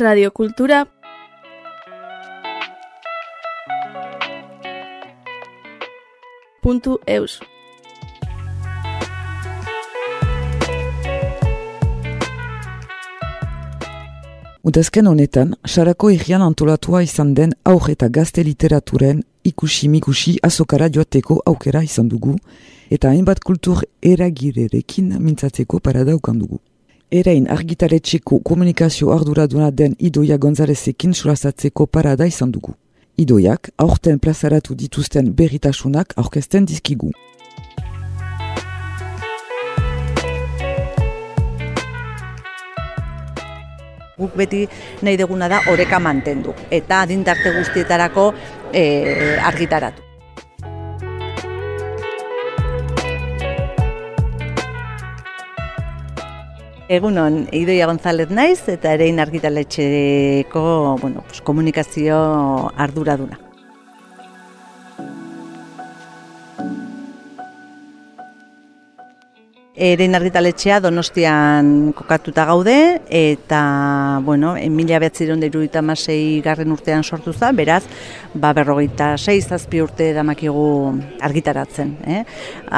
Radiokultura puntu eus. Udazken honetan, sarako egian antolatua izan den aur eta gazte literaturen ikusi-mikusi azokara joateko aukera izan dugu, eta hainbat kultur eragirerekin mintzatzeko paradaukan dugu. Erain argitaretxeko komunikazio arduraduna den Idoia Gonzalezekin surazatzeko parada izan dugu. Idoiak aurten plazaratu dituzten berritasunak aurkezten dizkigu. guk beti nahi deguna da oreka mantendu eta adintarte guztietarako e, argitaratu. Egunon, Idoia González naiz eta erein argitaletxeko bueno, pues, komunikazio arduraduna. Eren argitaletxea donostian kokatuta gaude, eta, bueno, en mila behatziron deruita masei garren urtean sortu za, beraz, ba, berrogeita sei zazpi urte damakigu argitaratzen. Eh?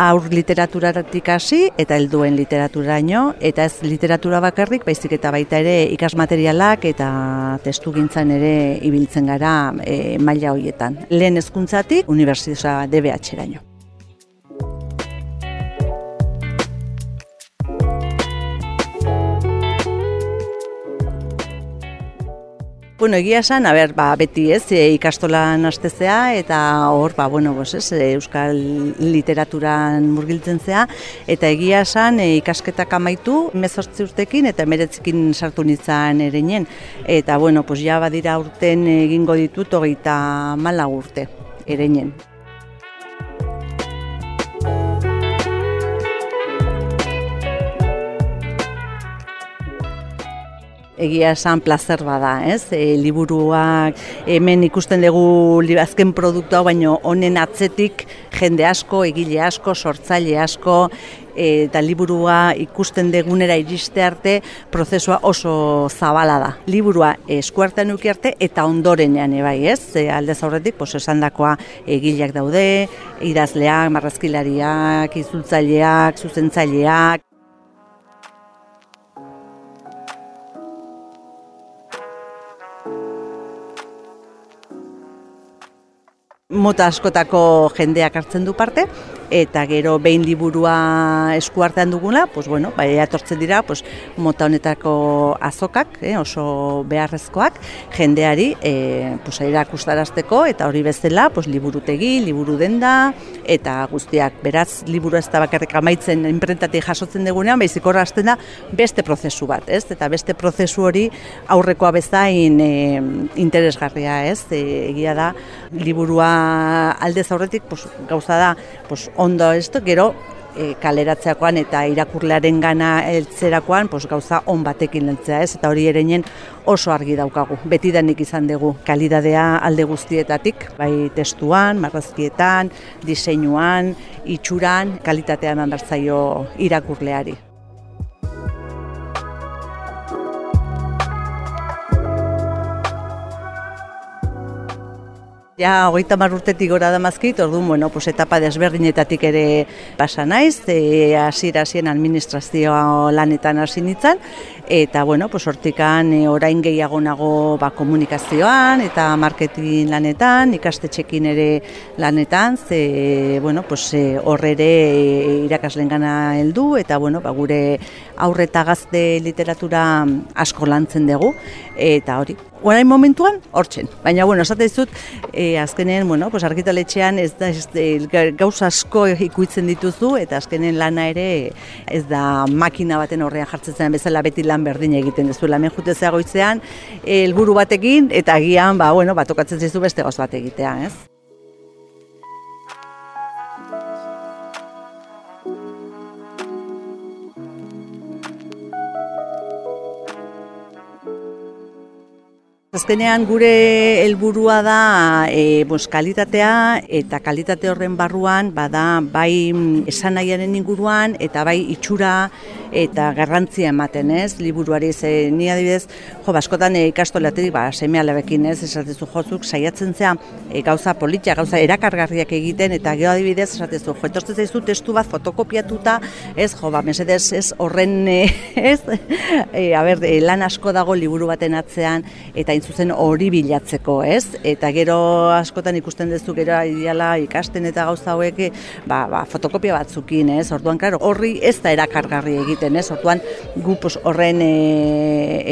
Aur literaturaratik hasi eta helduen literaturaino, eta ez literatura bakarrik, baizik eta baita ere ikasmaterialak eta testu gintzan ere ibiltzen gara e, maila horietan. Lehen hezkuntzatik Unibertsitza DBH-eraino. Bueno, egia esan, a ber, ba, beti ez, e, ikastolan astezea eta hor, ba, bueno, bos, ez, e, euskal literaturan murgiltzen zea, eta egia esan, e, ikasketak amaitu, mezortzi urtekin eta meretzikin sartu nintzen ere Eta, bueno, pues, ja badira urten egingo ditut, hogeita mala urte ere egia esan plazer bada, ez? E, liburuak hemen ikusten dugu azken produktua, baino honen atzetik jende asko, egile asko, sortzaile asko, eta liburua ikusten degunera iriste arte prozesua oso zabala da. Liburua eskuartean uki arte eta ondorenean ebai, ez? E, aldez aurretik, pues, esandakoa egileak daude, idazleak, marrazkilariak, izultzaileak, zuzentzaileak, mota askotako jendeak hartzen du parte, eta gero behin liburua eskuartean dugula, pues bueno, bai atortzen dira, pues mota honetako azokak, eh, oso beharrezkoak jendeari eh pues erakustarazteko eta hori bezala, pues liburutegi, liburu denda eta guztiak. Beraz, liburu ez da bakarrik amaitzen inprentatik jasotzen dugunean, baizik hor da beste prozesu bat, ez? Eta beste prozesu hori aurrekoa bezain e, interesgarria, ez? E, egia da liburua aldez aurretik, pues gauza da, pues ondo ez gero e, kaleratzeakoan eta irakurlearen gana eltzerakoan pues, gauza on batekin lentzea ez, eta hori ereinen oso argi daukagu. Beti denik izan dugu kalidadea alde guztietatik, bai testuan, marrazkietan, diseinuan, itxuran, kalitatean handartzaio irakurleari. Ja, hogeita marrurtetik gora da mazkit, orduan, bueno, pues, etapa desberdinetatik ere pasa naiz, e, asira hasien administrazioa lanetan hasi nintzen, eta, bueno, pues, hortikan e, orain gehiago nago ba, komunikazioan eta marketing lanetan, ikastetxekin ere lanetan, ze, bueno, pues, e, horre ere irakaslen gana heldu, eta, bueno, ba, gure aurreta gazte literatura asko lantzen dugu, eta hori, orain momentuan hortzen. Baina bueno, esate dizut, e, azkenen, bueno, pues argitaletxean ez da ez, gauza asko ikuitzen dituzu eta azkenen lana ere ez da makina baten horrean jartzen bezala beti lan berdin egiten duzu. Hemen jute goitzean helburu batekin eta agian ba bueno, batokatzen zizu beste gauz bat egitea, ez? Azkenean gure helburua da e, bos, kalitatea eta kalitate horren barruan bada bai mm, esan inguruan eta bai itxura eta garrantzia ematen ez, liburuari ze ni adibidez, jo, baskotan e, ikastolaterik ba, seme alebekin ez, esatezu jozuk, saiatzen zea e, gauza politia, gauza erakargarriak egiten eta gero adibidez, esatezu, jo, etortzen zaizu testu bat fotokopiatuta, ez, jo, ba, mesedez, ez, horren, e, ez, e, a ber, e, lan asko dago liburu baten atzean, eta zuzen hori bilatzeko, ez? Eta gero askotan ikusten duzu gero ideala ikasten eta gauza hauek ba, ba, fotokopia batzukin, ez? Orduan, claro, horri ez da erakargarri egiten, ez? Orduan, gu horren e,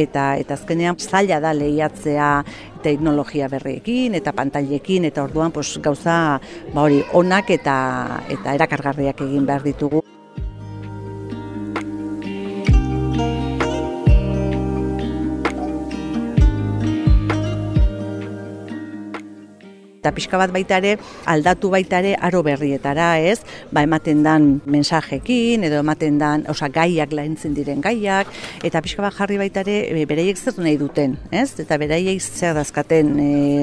eta eta azkenean zaila da lehiatzea teknologia berriekin eta pantailekin eta orduan pos, gauza ba hori onak eta eta erakargarriak egin behar ditugu. Eta pixka bat baita ere aldatu baita ere aro berrietara, ez? Ba ematen dan mensajekin edo ematen dan, osea gaiak laintzen diren gaiak eta pixka bat jarri baita ere e, beraiek zer nahi duten, ez? Eta beraiek zer dazkaten,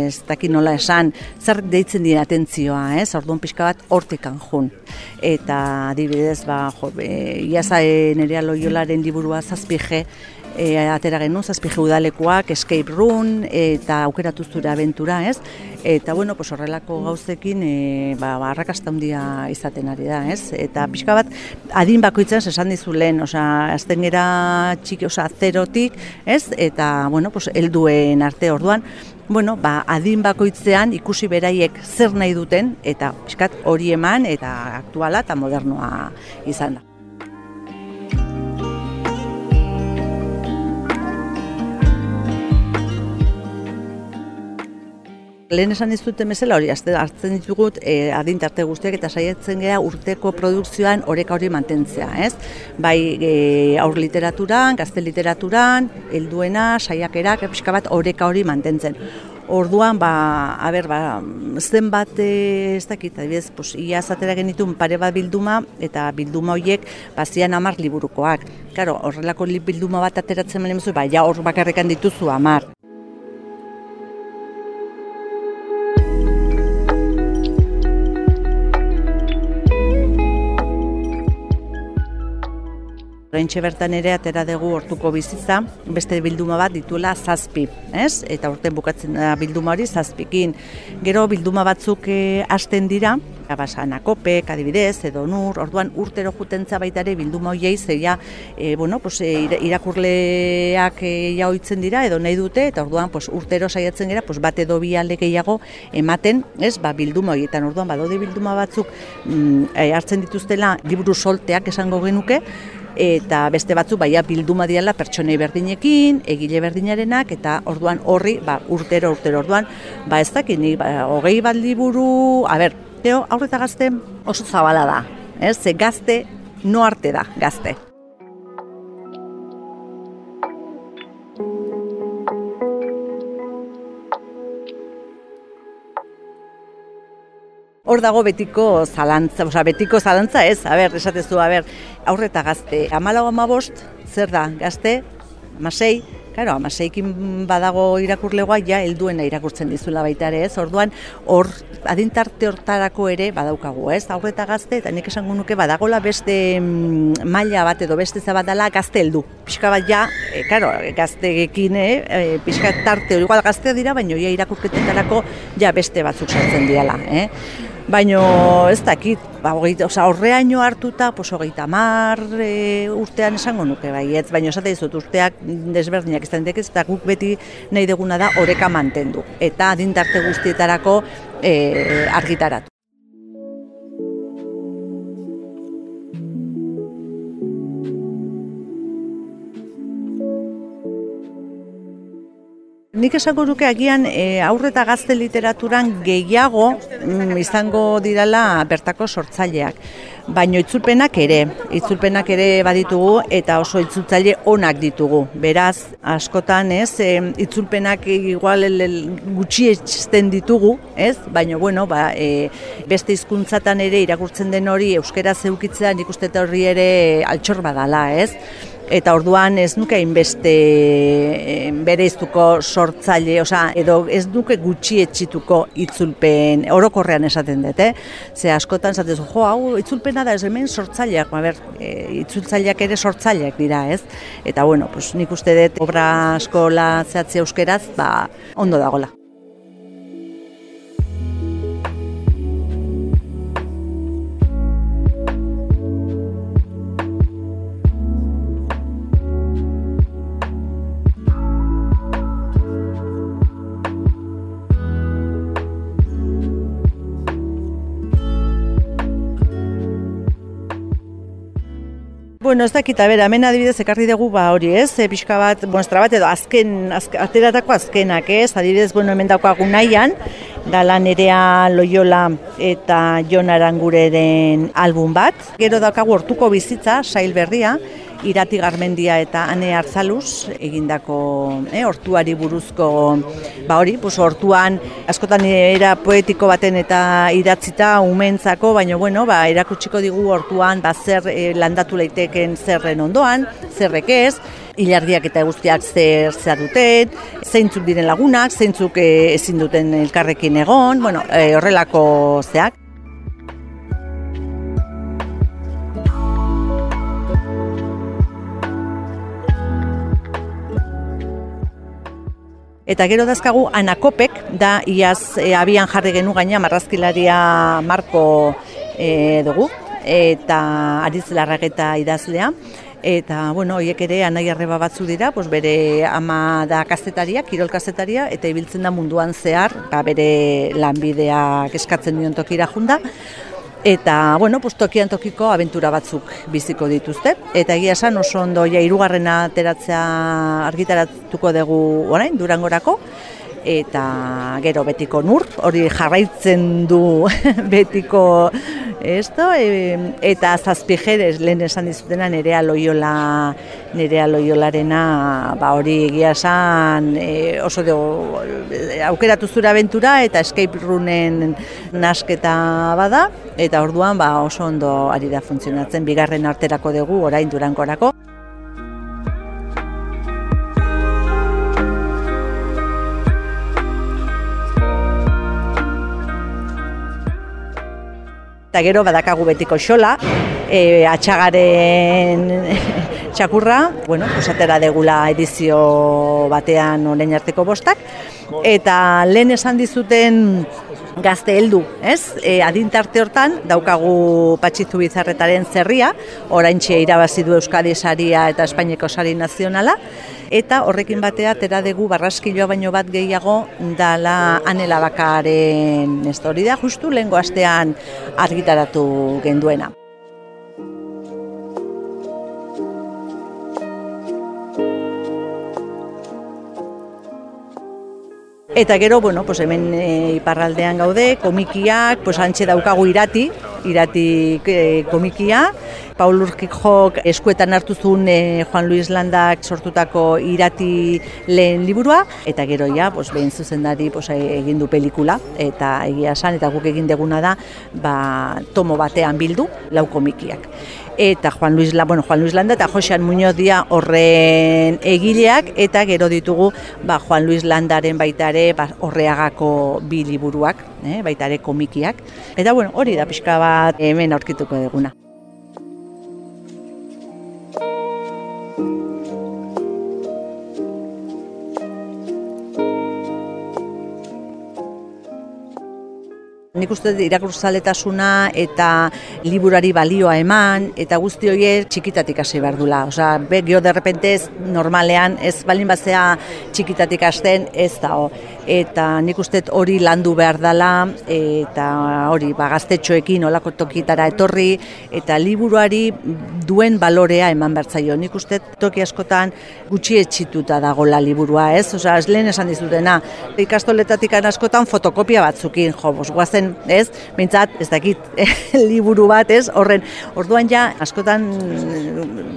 ez dakit nola esan, zer deitzen dira atentzioa, ez? Orduan pixka bat hortikan jun. Eta adibidez, ba, jo, e, iaza e, nerea loiolaren liburua zazpije, e, atera genuen, zazpije udalekoak, escape room, eta aukeratu zure aventura, ez? Eta, bueno, pues, horrelako gauzekin, e, ba, ba, arrakasta handia izaten ari da, ez? Eta pixka bat, adin bakoitzen, esan dizu lehen, oza, azten gera txiki, oza, zerotik, ez? Eta, bueno, pues, elduen arte orduan, bueno, ba, adin bakoitzean ikusi beraiek zer nahi duten, eta pixkat hori eman, eta aktuala eta modernoa izan da. Lehen esan dizute mesela hori, hartzen ditugut e, adintarte guztiak eta saiatzen gea urteko produkzioan oreka hori mantentzea, ez? Bai e, aur literaturan, gazte literaturan, helduena, saiakerak, epizka bat oreka hori mantentzen. Orduan, ba, a ber, ba, zenbat ez dakit, adibidez, pues, ia zatera genitun pare bat bilduma, eta bilduma horiek bazian amar liburukoak. Karo, horrelako bilduma bat ateratzen malen ba, ja hor bakarrekan dituzu amar. Horentxe bertan ere atera dugu hortuko bizitza, beste bilduma bat dituela zazpi, ez? Eta urten bukatzen da bilduma hori zazpikin. Gero bilduma batzuk e, hasten dira, abasana kopek, adibidez, edo nur, orduan urtero jutentza baita ere bilduma hoiei zeia, e, bueno, pues, e, irakurleak e, ja oitzen dira, edo nahi dute, eta orduan pues, urtero saiatzen gara, pues, bat edo bi alde gehiago ematen, ez, ba, bilduma horietan, orduan, badode bilduma batzuk mm, hartzen dituztela liburu solteak esango genuke, eta beste batzu baia bilduma diala pertsonei berdinekin, egile berdinarenak eta orduan horri, ba, urtero urtero orduan, ba ez dakit ni ba, hogei bat liburu, a ber, teo aurreta gazte oso zabala da, ez? Ze gazte no arte da, gazte. Hor dago betiko zalantza, oza, betiko zalantza ez, a ber, esatezu, a ber, aurreta gazte, amalago amabost, zer da, gazte, amasei, Claro, amaseikin badago irakurlegoa, ja, helduena irakurtzen dizula baita ere, ez? Orduan, hor, adintarte hortarako ere badaukagu, ez? Aurreta gazte, eta nik esango nuke badagola beste mm, maila bat edo beste zabadala gazte heldu. Pixka bat ja, e, claro, gaztegekin, eh? E, pixka tarte, igual gazte dira, baina ja irakurketetarako ja beste batzuk sartzen diala, eh? Baino ez dakit, ba, hogeita, oza, horreaino hartuta, pues, hogeita mar e, urtean esango nuke, bai, ez, baino esate dizut, urteak desberdinak ez ez eta guk beti nahi deguna da oreka mantendu, eta adintarte guztietarako e, argitaratu. Nik esango nuke agian e, aurreta gazte literaturan gehiago mm, izango dirala bertako sortzaileak. Baino itzulpenak ere, itzulpenak ere baditugu eta oso itzultzaile onak ditugu. Beraz, askotan ez, e, itzulpenak igual gutxi etxisten ditugu, ez? Baino, bueno, ba, e, beste hizkuntzatan ere irakurtzen den hori euskera zeukitzea nik uste horri ere altxor badala, ez? Eta orduan ez nuke hainbeste eh, bereiztuko sortzaile, osea, edo ez nuke gutxi etxituko itzulpen orokorrean esaten dut, eh? Ze askotan zatezu, jo, hau itzulpena da ez hemen sortzaileak, ba, ber, e, itzultzaileak ere sortzaileak dira, ez? Eta bueno, pues, nik uste dut obra askola zehatzi euskeraz, ba, ondo dagola. Bueno, ez dakit, bera, hemen adibidez ekarri dugu ba hori ez, e, pixka bat, muestra bat edo azken, azken ateratako azkenak ez, adibidez, bueno, hemen daukagu nahian, dala nerea Loyola eta Jon Arangureren album bat. Gero daukagu hortuko bizitza, sail berria, irati garmendia eta ane hartzaluz egindako eh, hortuari buruzko ba hori, pues hortuan askotan era poetiko baten eta idatzita umentzako, baina bueno, ba, erakutsiko digu hortuan ba, zer eh, landatu leiteken zerren ondoan, zerrek ez, hilardiak eta guztiak zer zer duten, zeintzuk diren lagunak, zeintzuk eh, ezin duten elkarrekin egon, bueno, eh, horrelako zeak. Eta gero dazkagu anakopek, da iaz e, abian jarri genu gaina marrazkilaria marko e, dugu, eta ariz larrageta idazlea. Eta, bueno, horiek ere anai arreba batzu dira, pues bere ama da kazetaria, kirol kazetaria, eta ibiltzen da munduan zehar, ba, bere lanbideak eskatzen dion tokira junda. Eta, bueno, pues, tokian tokiko abentura batzuk biziko dituzte. Eta egia esan oso ondo ja irugarrena ateratzea argitaratuko dugu orain, durangorako. Eta gero betiko nur, hori jarraitzen du betiko esto, e, eta zazpijeres lehen esan dizutena nerea loiola, nerea loiolarena, ba hori egia esan e, oso dugu aukeratu zura aventura eta escape roomen nasketa bada, eta orduan ba, oso ondo ari da funtzionatzen, bigarren arterako dugu orain durankorako. Eta gero badakagu betiko xola, e, atxagaren txakurra, bueno, posatera degula edizio batean olein arteko bostak, eta lehen esan dizuten gazte heldu, ez? E, adintarte hortan daukagu Patxizu Bizarretaren zerria, oraintxe irabazi du Euskadi saria eta Espainiako sari nazionala, eta horrekin batea tera dugu barraskiloa baino bat gehiago dala anela bakaren ez hori da, justu lehengo astean argitaratu genduena. Eta gero, bueno, pues hemen e, iparraldean gaude, komikiak, pues antxe daukagu irati, irati e, komikia. Paul Urkik jok eskuetan hartu zuen e, Juan Luis Landak sortutako irati lehen liburua. Eta gero ja, pues, behin zuzendari pues, egin du pelikula, eta egia esan, eta guk egin deguna da, ba, tomo batean bildu, lau komikiak eta Juan Luis, bueno, Juan Luis Landa eta Josean Muñoz dia horren egileak eta gero ditugu ba, Juan Luis Landaren baitare ba, horreagako bi liburuak, eh, baitare komikiak. Eta bueno, hori da pixka bat hemen aurkituko deguna. Nik uste irakurzaletasuna eta liburari balioa eman eta guzti horiek txikitatik hasi behar dula. Osa, be, gio derrepentez normalean ez balin batzea txikitatik hasten ez da. Eta nik uste hori landu behar dela eta hori ba, gaztetxoekin olako tokitara etorri eta liburuari duen balorea eman behar zaio. Nik uste toki askotan gutxi etxituta dagola liburua ez. Osa, lehen esan dizutena, ikastoletatik askotan fotokopia batzukin, jo, bos, guazen ez? Mintzat, ez dakit, liburu bat, ez? Horren, orduan ja, askotan,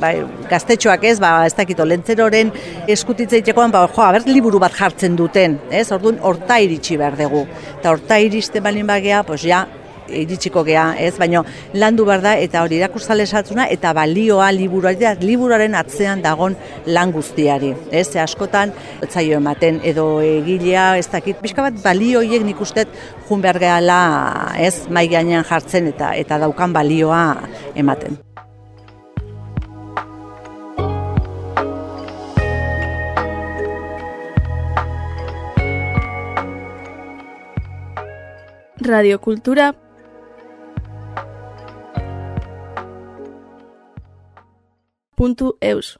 bai, gaztetxoak ez, ba, ez dakit, olentzeroren eskutitzeitekoan, ba, jo, abert, liburu bat jartzen duten, ez? Orduan, horta iritsi behar dugu. Eta horta iriste balin bagea, pues ja, iritsiko gea, ez? Baina landu behar da eta hori irakurtzale esatzuna eta balioa liburuari, liburuaren atzean dagon lan guztiari, ez? Ze askotan zaio ematen edo egilea, ez dakit, pixka bat balioiek nik ustet jun behar gehala, ez? Mai gainean jartzen eta eta daukan balioa ematen. radiokultura puntu eus